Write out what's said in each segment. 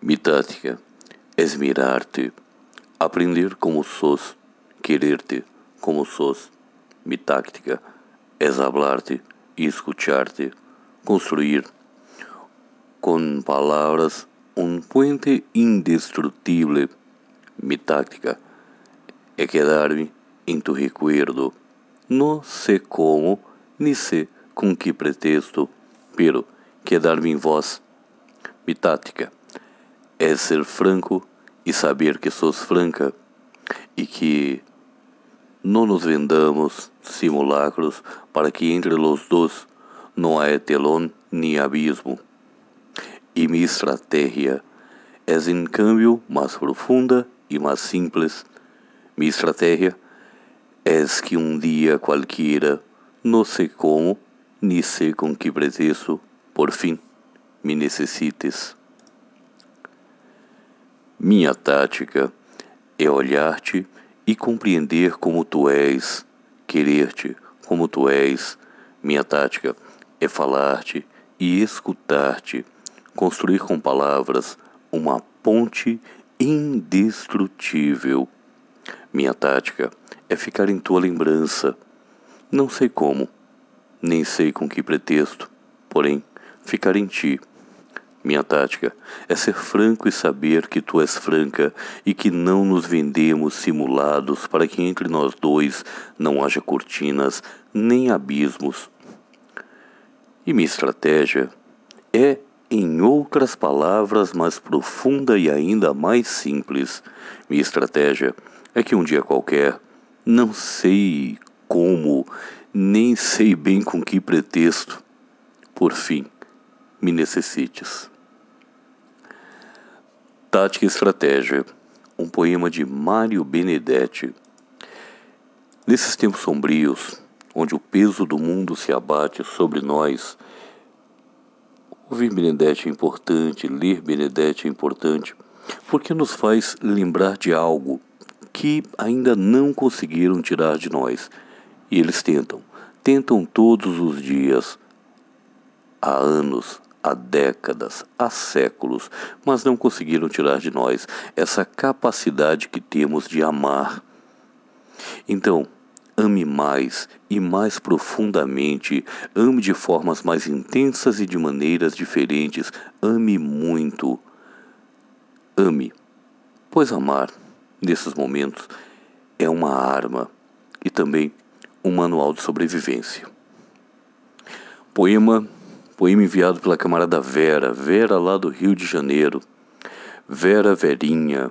Mi tática es mirar-te, aprender como sos, querer-te como sos. Mi táctica es hablarte y escucharte, construir con palabras un puente indestructible. Mi táctica es quedarme en tu recuerdo. No sé cómo, ni sé con qué pretexto, pero quedarme en vos. Mi es ser franco y saber que sos franca y que no nos vendamos simulacros para que entre los dos no haya telón ni abismo. Y mi estrategia es en cambio más profunda y más simple. Mi estrategia es que un día cualquiera, no sé cómo, ni sé con qué pretexto, por fin me necessites. Minha tática é olhar-te e compreender como tu és, querer-te como tu és. Minha tática é falar-te e escutar-te, construir com palavras uma ponte indestrutível. Minha tática é ficar em tua lembrança. Não sei como, nem sei com que pretexto, porém, ficar em ti. Minha tática é ser franco e saber que tu és franca e que não nos vendemos simulados para que entre nós dois não haja cortinas nem abismos. E minha estratégia é, em outras palavras, mais profunda e ainda mais simples. Minha estratégia é que um dia qualquer, não sei como, nem sei bem com que pretexto, por fim, me necessites. Tática e Estratégia, um poema de Mário Benedetti. Nesses tempos sombrios, onde o peso do mundo se abate sobre nós, ouvir Benedetti é importante, ler Benedetti é importante, porque nos faz lembrar de algo que ainda não conseguiram tirar de nós. E eles tentam, tentam todos os dias, há anos, há décadas, há séculos, mas não conseguiram tirar de nós essa capacidade que temos de amar. Então, ame mais e mais profundamente, ame de formas mais intensas e de maneiras diferentes, ame muito. Ame, pois amar, nesses momentos, é uma arma e também um manual de sobrevivência. Poema Poema enviado pela camarada Vera, Vera lá do Rio de Janeiro. Vera Verinha,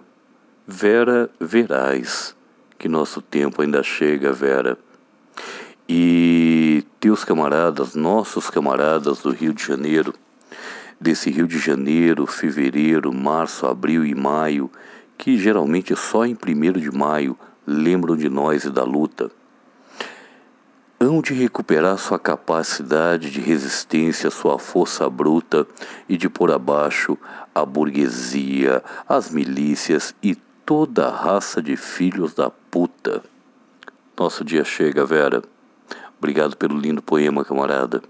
Vera Verais, que nosso tempo ainda chega, Vera. E teus camaradas, nossos camaradas do Rio de Janeiro, desse Rio de Janeiro, fevereiro, março, abril e maio, que geralmente só em primeiro de maio lembram de nós e da luta hão de recuperar sua capacidade de resistência, sua força bruta e de pôr abaixo a burguesia, as milícias e toda a raça de filhos da puta. Nosso dia chega, Vera. Obrigado pelo lindo poema, camarada.